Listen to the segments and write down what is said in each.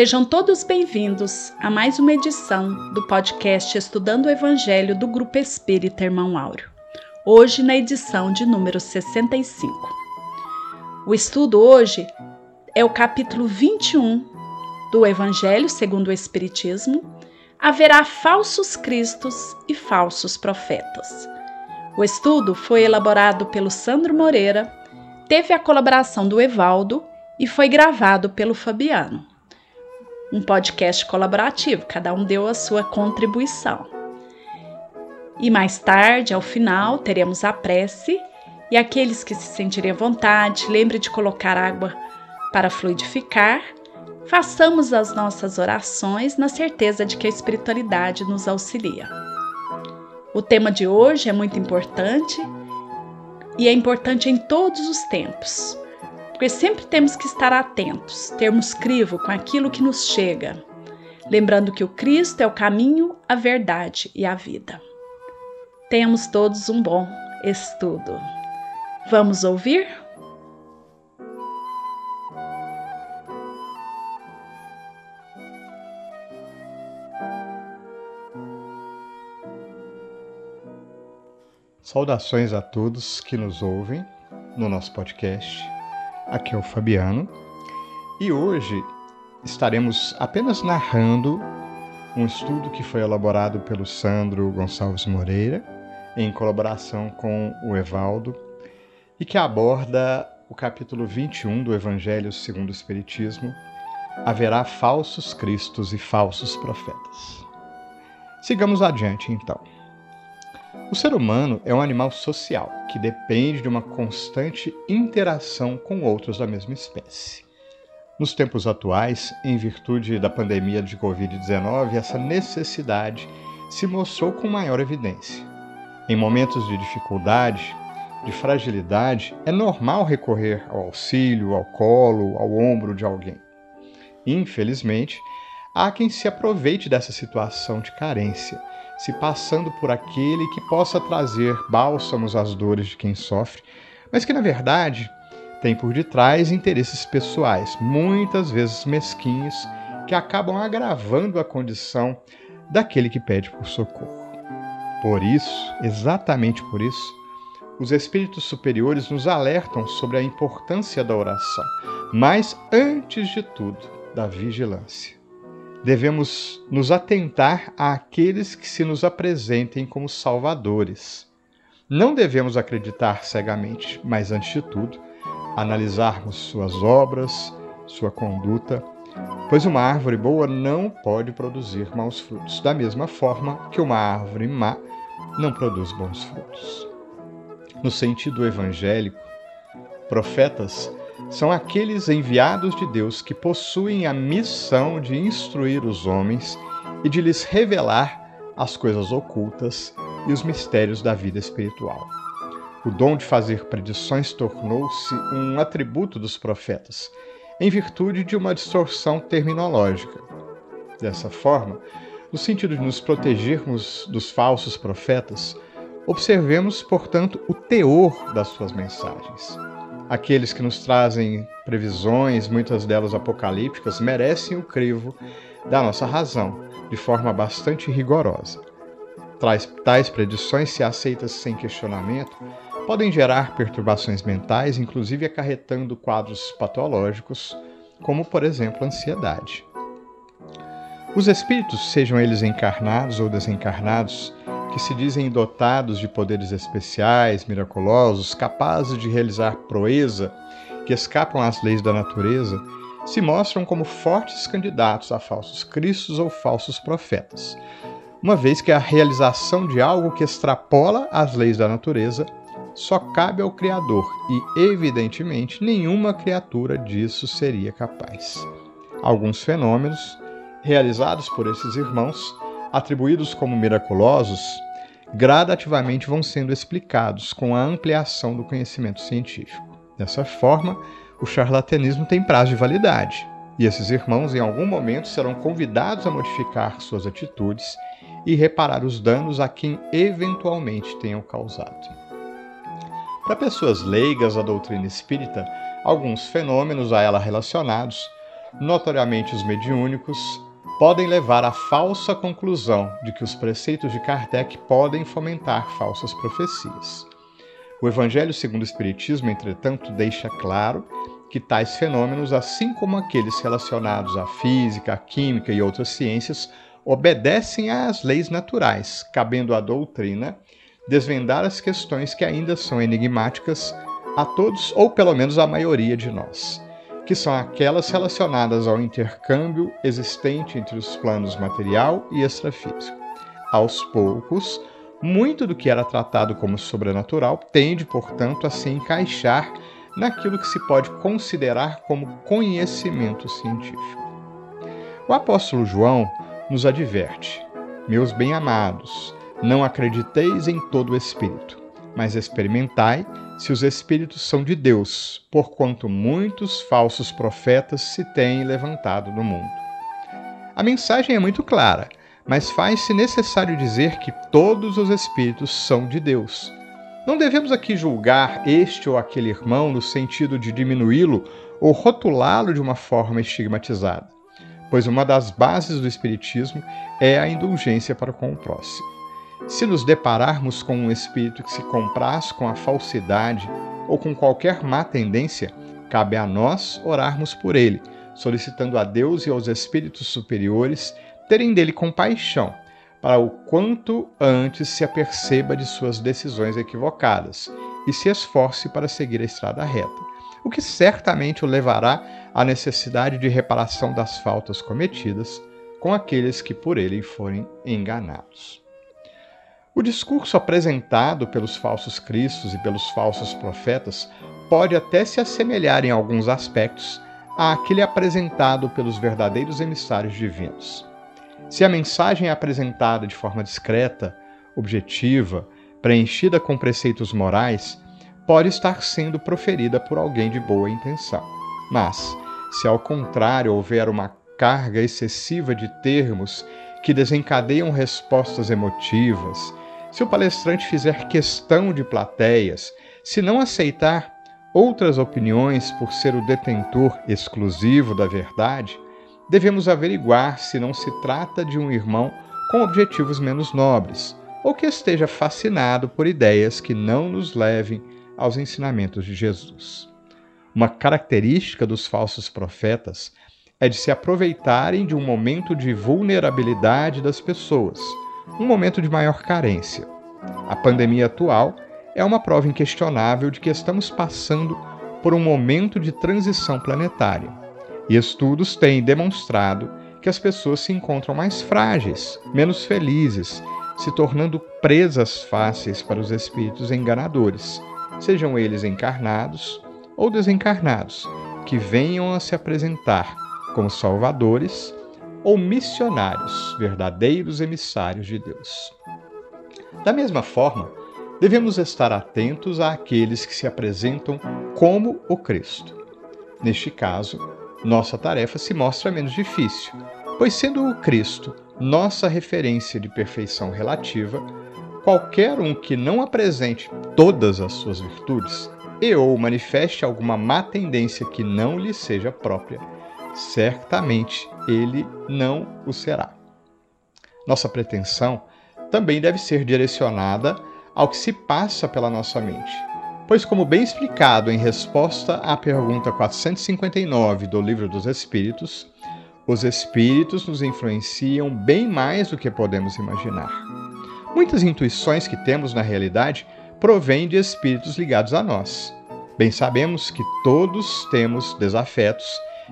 Sejam todos bem-vindos a mais uma edição do podcast Estudando o Evangelho do Grupo Espírita Irmão Áureo. Hoje na edição de número 65. O estudo hoje é o capítulo 21 do Evangelho segundo o Espiritismo. Haverá falsos cristos e falsos profetas. O estudo foi elaborado pelo Sandro Moreira, teve a colaboração do Evaldo e foi gravado pelo Fabiano um podcast colaborativo, cada um deu a sua contribuição. E mais tarde, ao final, teremos a prece e aqueles que se sentirem à vontade, lembre de colocar água para fluidificar. Façamos as nossas orações na certeza de que a espiritualidade nos auxilia. O tema de hoje é muito importante e é importante em todos os tempos porque sempre temos que estar atentos, termos crivo com aquilo que nos chega, lembrando que o Cristo é o caminho, a verdade e a vida. Tenhamos todos um bom estudo. Vamos ouvir? Saudações a todos que nos ouvem no nosso podcast Aqui é o Fabiano e hoje estaremos apenas narrando um estudo que foi elaborado pelo Sandro Gonçalves Moreira em colaboração com o Evaldo e que aborda o capítulo 21 do Evangelho segundo o Espiritismo. Haverá falsos cristos e falsos profetas. Sigamos adiante então. O ser humano é um animal social que depende de uma constante interação com outros da mesma espécie. Nos tempos atuais, em virtude da pandemia de Covid-19, essa necessidade se mostrou com maior evidência. Em momentos de dificuldade, de fragilidade, é normal recorrer ao auxílio, ao colo, ao ombro de alguém. Infelizmente, há quem se aproveite dessa situação de carência se passando por aquele que possa trazer bálsamos às dores de quem sofre, mas que na verdade tem por detrás interesses pessoais, muitas vezes mesquinhos, que acabam agravando a condição daquele que pede por socorro. Por isso, exatamente por isso, os espíritos superiores nos alertam sobre a importância da oração, mas antes de tudo, da vigilância devemos nos atentar àqueles que se nos apresentem como salvadores. Não devemos acreditar cegamente, mas antes de tudo, analisarmos suas obras, sua conduta, pois uma árvore boa não pode produzir maus frutos, da mesma forma que uma árvore má não produz bons frutos. No sentido evangélico, profetas são aqueles enviados de Deus que possuem a missão de instruir os homens e de lhes revelar as coisas ocultas e os mistérios da vida espiritual. O dom de fazer predições tornou-se um atributo dos profetas, em virtude de uma distorção terminológica. Dessa forma, no sentido de nos protegermos dos falsos profetas, observemos, portanto, o teor das suas mensagens. Aqueles que nos trazem previsões, muitas delas apocalípticas, merecem o crivo da nossa razão, de forma bastante rigorosa. Tais, predições, se aceitas sem questionamento, podem gerar perturbações mentais, inclusive acarretando quadros patológicos, como, por exemplo, ansiedade. Os espíritos, sejam eles encarnados ou desencarnados, que se dizem dotados de poderes especiais, miraculosos, capazes de realizar proeza, que escapam às leis da natureza, se mostram como fortes candidatos a falsos cristos ou falsos profetas, uma vez que a realização de algo que extrapola as leis da natureza só cabe ao Criador e, evidentemente, nenhuma criatura disso seria capaz. Alguns fenômenos, realizados por esses irmãos, atribuídos como miraculosos, gradativamente vão sendo explicados com a ampliação do conhecimento científico. Dessa forma, o charlatanismo tem prazo de validade, e esses irmãos, em algum momento, serão convidados a modificar suas atitudes e reparar os danos a quem eventualmente tenham causado. Para pessoas leigas à doutrina espírita, alguns fenômenos a ela relacionados notoriamente os mediúnicos, podem levar à falsa conclusão de que os preceitos de Kardec podem fomentar falsas profecias. O Evangelho segundo o Espiritismo, entretanto, deixa claro que tais fenômenos, assim como aqueles relacionados à física, à química e outras ciências, obedecem às leis naturais, cabendo à doutrina desvendar as questões que ainda são enigmáticas a todos, ou pelo menos à maioria de nós, que são aquelas relacionadas ao intercâmbio existente entre os planos material e extrafísico. Aos poucos, muito do que era tratado como sobrenatural tende, portanto, a se encaixar naquilo que se pode considerar como conhecimento científico. O apóstolo João nos adverte: Meus bem-amados, não acrediteis em todo o espírito, mas experimentai se os espíritos são de Deus, porquanto muitos falsos profetas se têm levantado no mundo. A mensagem é muito clara, mas faz-se necessário dizer que todos os espíritos são de Deus. Não devemos aqui julgar este ou aquele irmão no sentido de diminuí-lo ou rotulá-lo de uma forma estigmatizada, pois uma das bases do Espiritismo é a indulgência para com o próximo. Se nos depararmos com um espírito que se compraz com a falsidade ou com qualquer má tendência, cabe a nós orarmos por ele, solicitando a Deus e aos espíritos superiores terem dele compaixão, para o quanto antes se aperceba de suas decisões equivocadas e se esforce para seguir a estrada reta, o que certamente o levará à necessidade de reparação das faltas cometidas com aqueles que por ele forem enganados. O discurso apresentado pelos falsos cristos e pelos falsos profetas pode até se assemelhar em alguns aspectos àquele apresentado pelos verdadeiros emissários divinos. Se a mensagem é apresentada de forma discreta, objetiva, preenchida com preceitos morais, pode estar sendo proferida por alguém de boa intenção. Mas, se ao contrário houver uma carga excessiva de termos que desencadeiam respostas emotivas, se o palestrante fizer questão de plateias, se não aceitar outras opiniões por ser o detentor exclusivo da verdade, devemos averiguar se não se trata de um irmão com objetivos menos nobres, ou que esteja fascinado por ideias que não nos levem aos ensinamentos de Jesus. Uma característica dos falsos profetas é de se aproveitarem de um momento de vulnerabilidade das pessoas um momento de maior carência. A pandemia atual é uma prova inquestionável de que estamos passando por um momento de transição planetária. E estudos têm demonstrado que as pessoas se encontram mais frágeis, menos felizes, se tornando presas fáceis para os espíritos enganadores, sejam eles encarnados ou desencarnados, que venham a se apresentar como salvadores ou missionários, verdadeiros emissários de Deus. Da mesma forma, devemos estar atentos àqueles que se apresentam como o Cristo. Neste caso, nossa tarefa se mostra menos difícil, pois, sendo o Cristo nossa referência de perfeição relativa, qualquer um que não apresente todas as suas virtudes e ou manifeste alguma má tendência que não lhe seja própria, certamente ele não o será. Nossa pretensão também deve ser direcionada ao que se passa pela nossa mente, pois, como bem explicado em resposta à pergunta 459 do Livro dos Espíritos, os espíritos nos influenciam bem mais do que podemos imaginar. Muitas intuições que temos na realidade provêm de espíritos ligados a nós. Bem sabemos que todos temos desafetos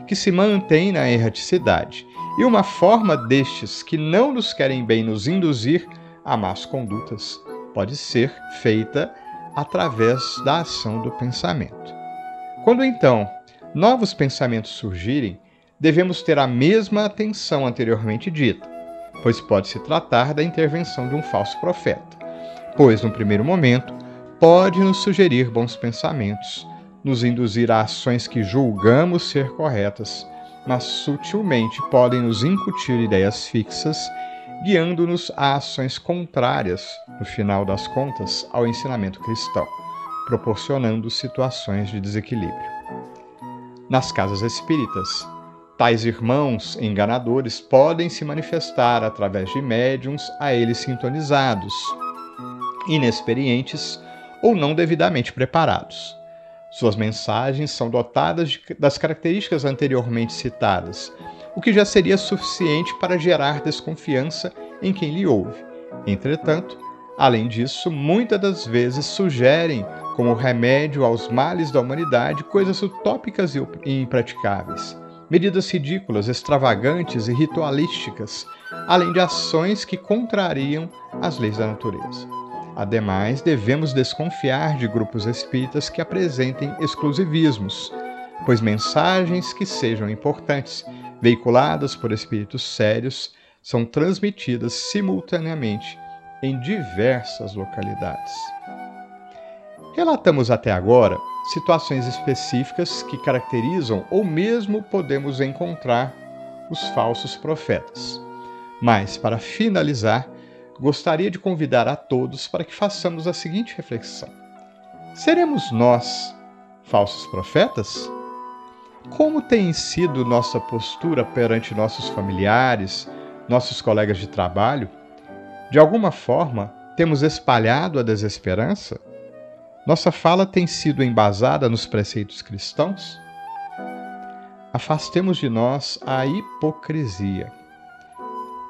que se mantém na erraticidade, e uma forma destes que não nos querem bem nos induzir a más condutas pode ser feita através da ação do pensamento. Quando então novos pensamentos surgirem, devemos ter a mesma atenção anteriormente dita, pois pode se tratar da intervenção de um falso profeta, pois no primeiro momento pode nos sugerir bons pensamentos nos induzir a ações que julgamos ser corretas, mas sutilmente podem nos incutir ideias fixas, guiando-nos a ações contrárias, no final das contas, ao ensinamento cristão, proporcionando situações de desequilíbrio. Nas casas espíritas, Tais irmãos enganadores podem se manifestar através de médiums a eles sintonizados, inexperientes ou não devidamente preparados. Suas mensagens são dotadas de, das características anteriormente citadas, o que já seria suficiente para gerar desconfiança em quem lhe ouve. Entretanto, além disso, muitas das vezes sugerem como remédio aos males da humanidade coisas utópicas e impraticáveis medidas ridículas, extravagantes e ritualísticas, além de ações que contrariam as leis da natureza. Ademais, devemos desconfiar de grupos espíritas que apresentem exclusivismos, pois mensagens que sejam importantes, veiculadas por espíritos sérios, são transmitidas simultaneamente em diversas localidades. Relatamos até agora situações específicas que caracterizam ou mesmo podemos encontrar os falsos profetas. Mas, para finalizar, gostaria de convidar a todos para que façamos a seguinte reflexão: Seremos nós falsos profetas? Como tem sido nossa postura perante nossos familiares, nossos colegas de trabalho? De alguma forma, temos espalhado a desesperança? Nossa fala tem sido embasada nos preceitos cristãos? Afastemos de nós a hipocrisia.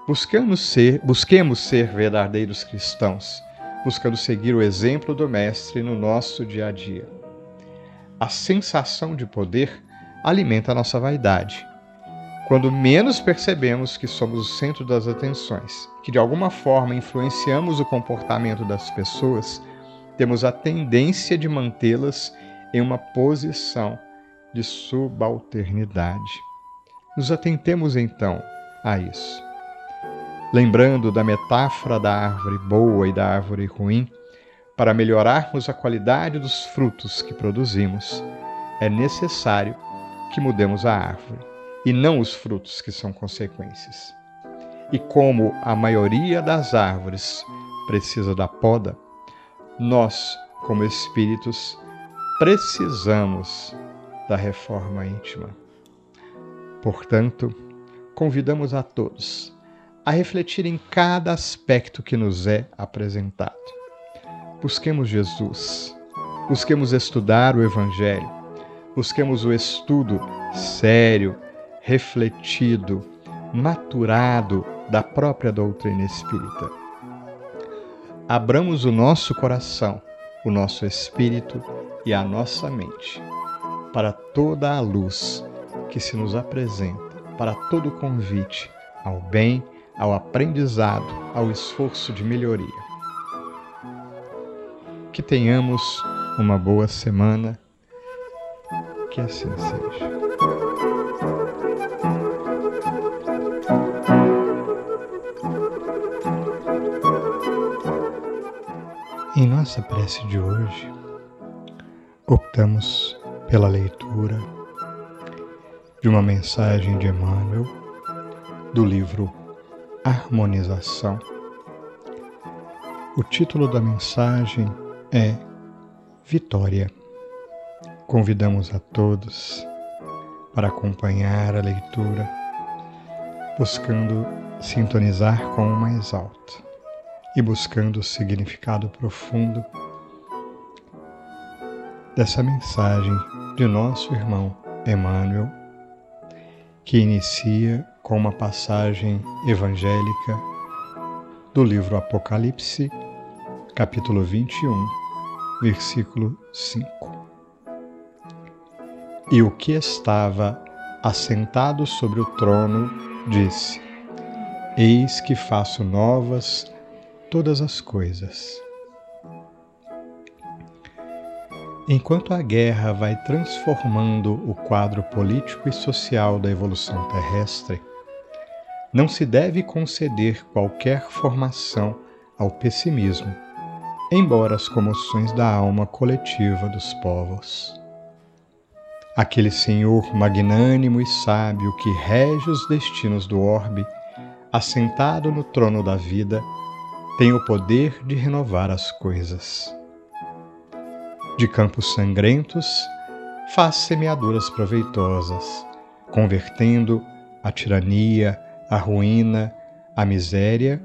Buscamos ser, busquemos ser verdadeiros cristãos, buscando seguir o exemplo do Mestre no nosso dia a dia. A sensação de poder alimenta a nossa vaidade. Quando menos percebemos que somos o centro das atenções, que de alguma forma influenciamos o comportamento das pessoas, temos a tendência de mantê-las em uma posição de subalternidade. Nos atentemos então a isso. Lembrando da metáfora da árvore boa e da árvore ruim, para melhorarmos a qualidade dos frutos que produzimos, é necessário que mudemos a árvore e não os frutos que são consequências. E como a maioria das árvores precisa da poda, nós, como espíritos, precisamos da reforma íntima. Portanto, convidamos a todos a refletir em cada aspecto que nos é apresentado. Busquemos Jesus, busquemos estudar o Evangelho, busquemos o estudo sério, refletido, maturado da própria doutrina espírita. Abramos o nosso coração, o nosso espírito e a nossa mente para toda a luz que se nos apresenta, para todo o convite ao bem, ao aprendizado, ao esforço de melhoria. Que tenhamos uma boa semana, que assim seja. Em nossa prece de hoje, optamos pela leitura de uma mensagem de Emmanuel do livro Harmonização. O título da mensagem é Vitória. Convidamos a todos para acompanhar a leitura, buscando sintonizar com o mais alto e buscando o significado profundo dessa mensagem de nosso irmão Emmanuel, que inicia com uma passagem evangélica do livro Apocalipse, capítulo 21, versículo 5. E o que estava assentado sobre o trono disse: Eis que faço novas todas as coisas. Enquanto a guerra vai transformando o quadro político e social da evolução terrestre, não se deve conceder qualquer formação ao pessimismo, embora as comoções da alma coletiva dos povos. Aquele Senhor magnânimo e sábio que rege os destinos do orbe, assentado no trono da vida, tem o poder de renovar as coisas. De campos sangrentos, faz semeaduras proveitosas, convertendo a tirania, a ruína, a miséria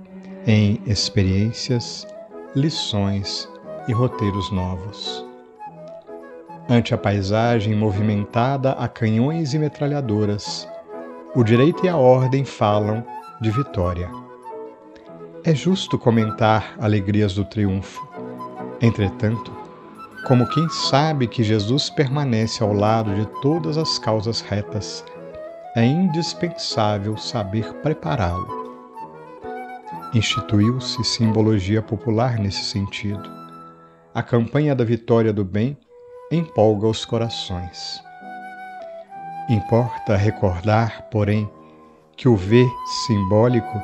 em experiências, lições e roteiros novos. Ante a paisagem movimentada a canhões e metralhadoras, o direito e a ordem falam de vitória. É justo comentar alegrias do triunfo. Entretanto, como quem sabe que Jesus permanece ao lado de todas as causas retas, é indispensável saber prepará-lo. Instituiu-se simbologia popular nesse sentido. A campanha da vitória do bem empolga os corações. Importa recordar, porém, que o ver simbólico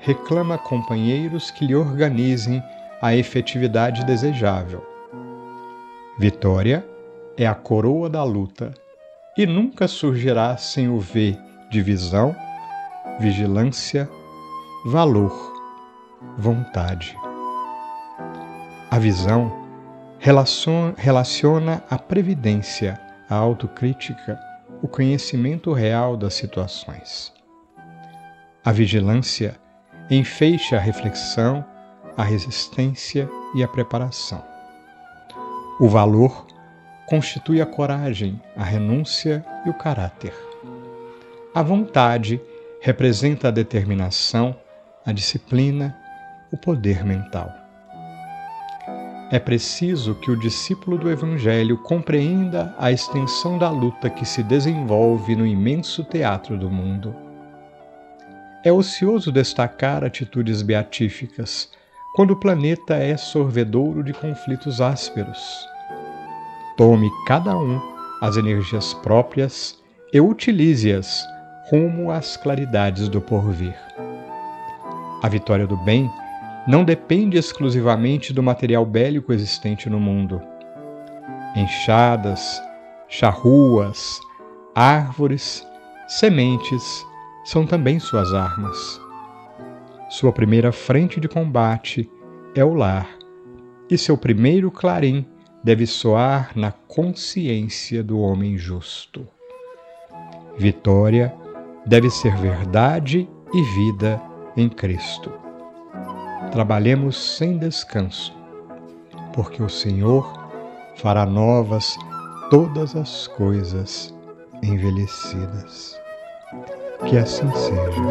reclama companheiros que lhe organizem a efetividade desejável. Vitória é a coroa da luta e nunca surgirá sem o V de visão, vigilância, valor, vontade. A visão relaciona a previdência, a autocrítica, o conhecimento real das situações. A vigilância enfeixa a reflexão, a resistência e a preparação. O valor constitui a coragem, a renúncia e o caráter. A vontade representa a determinação, a disciplina, o poder mental. É preciso que o discípulo do Evangelho compreenda a extensão da luta que se desenvolve no imenso teatro do mundo. É ocioso destacar atitudes beatíficas quando o planeta é sorvedouro de conflitos ásperos. Tome cada um as energias próprias e utilize-as rumo às claridades do porvir. A vitória do bem não depende exclusivamente do material bélico existente no mundo. Enxadas, charruas, árvores, sementes são também suas armas. Sua primeira frente de combate é o lar, e seu primeiro clarim deve soar na consciência do homem justo. Vitória deve ser verdade e vida em Cristo trabalhemos sem descanso, porque o Senhor fará novas todas as coisas envelhecidas. Que assim seja.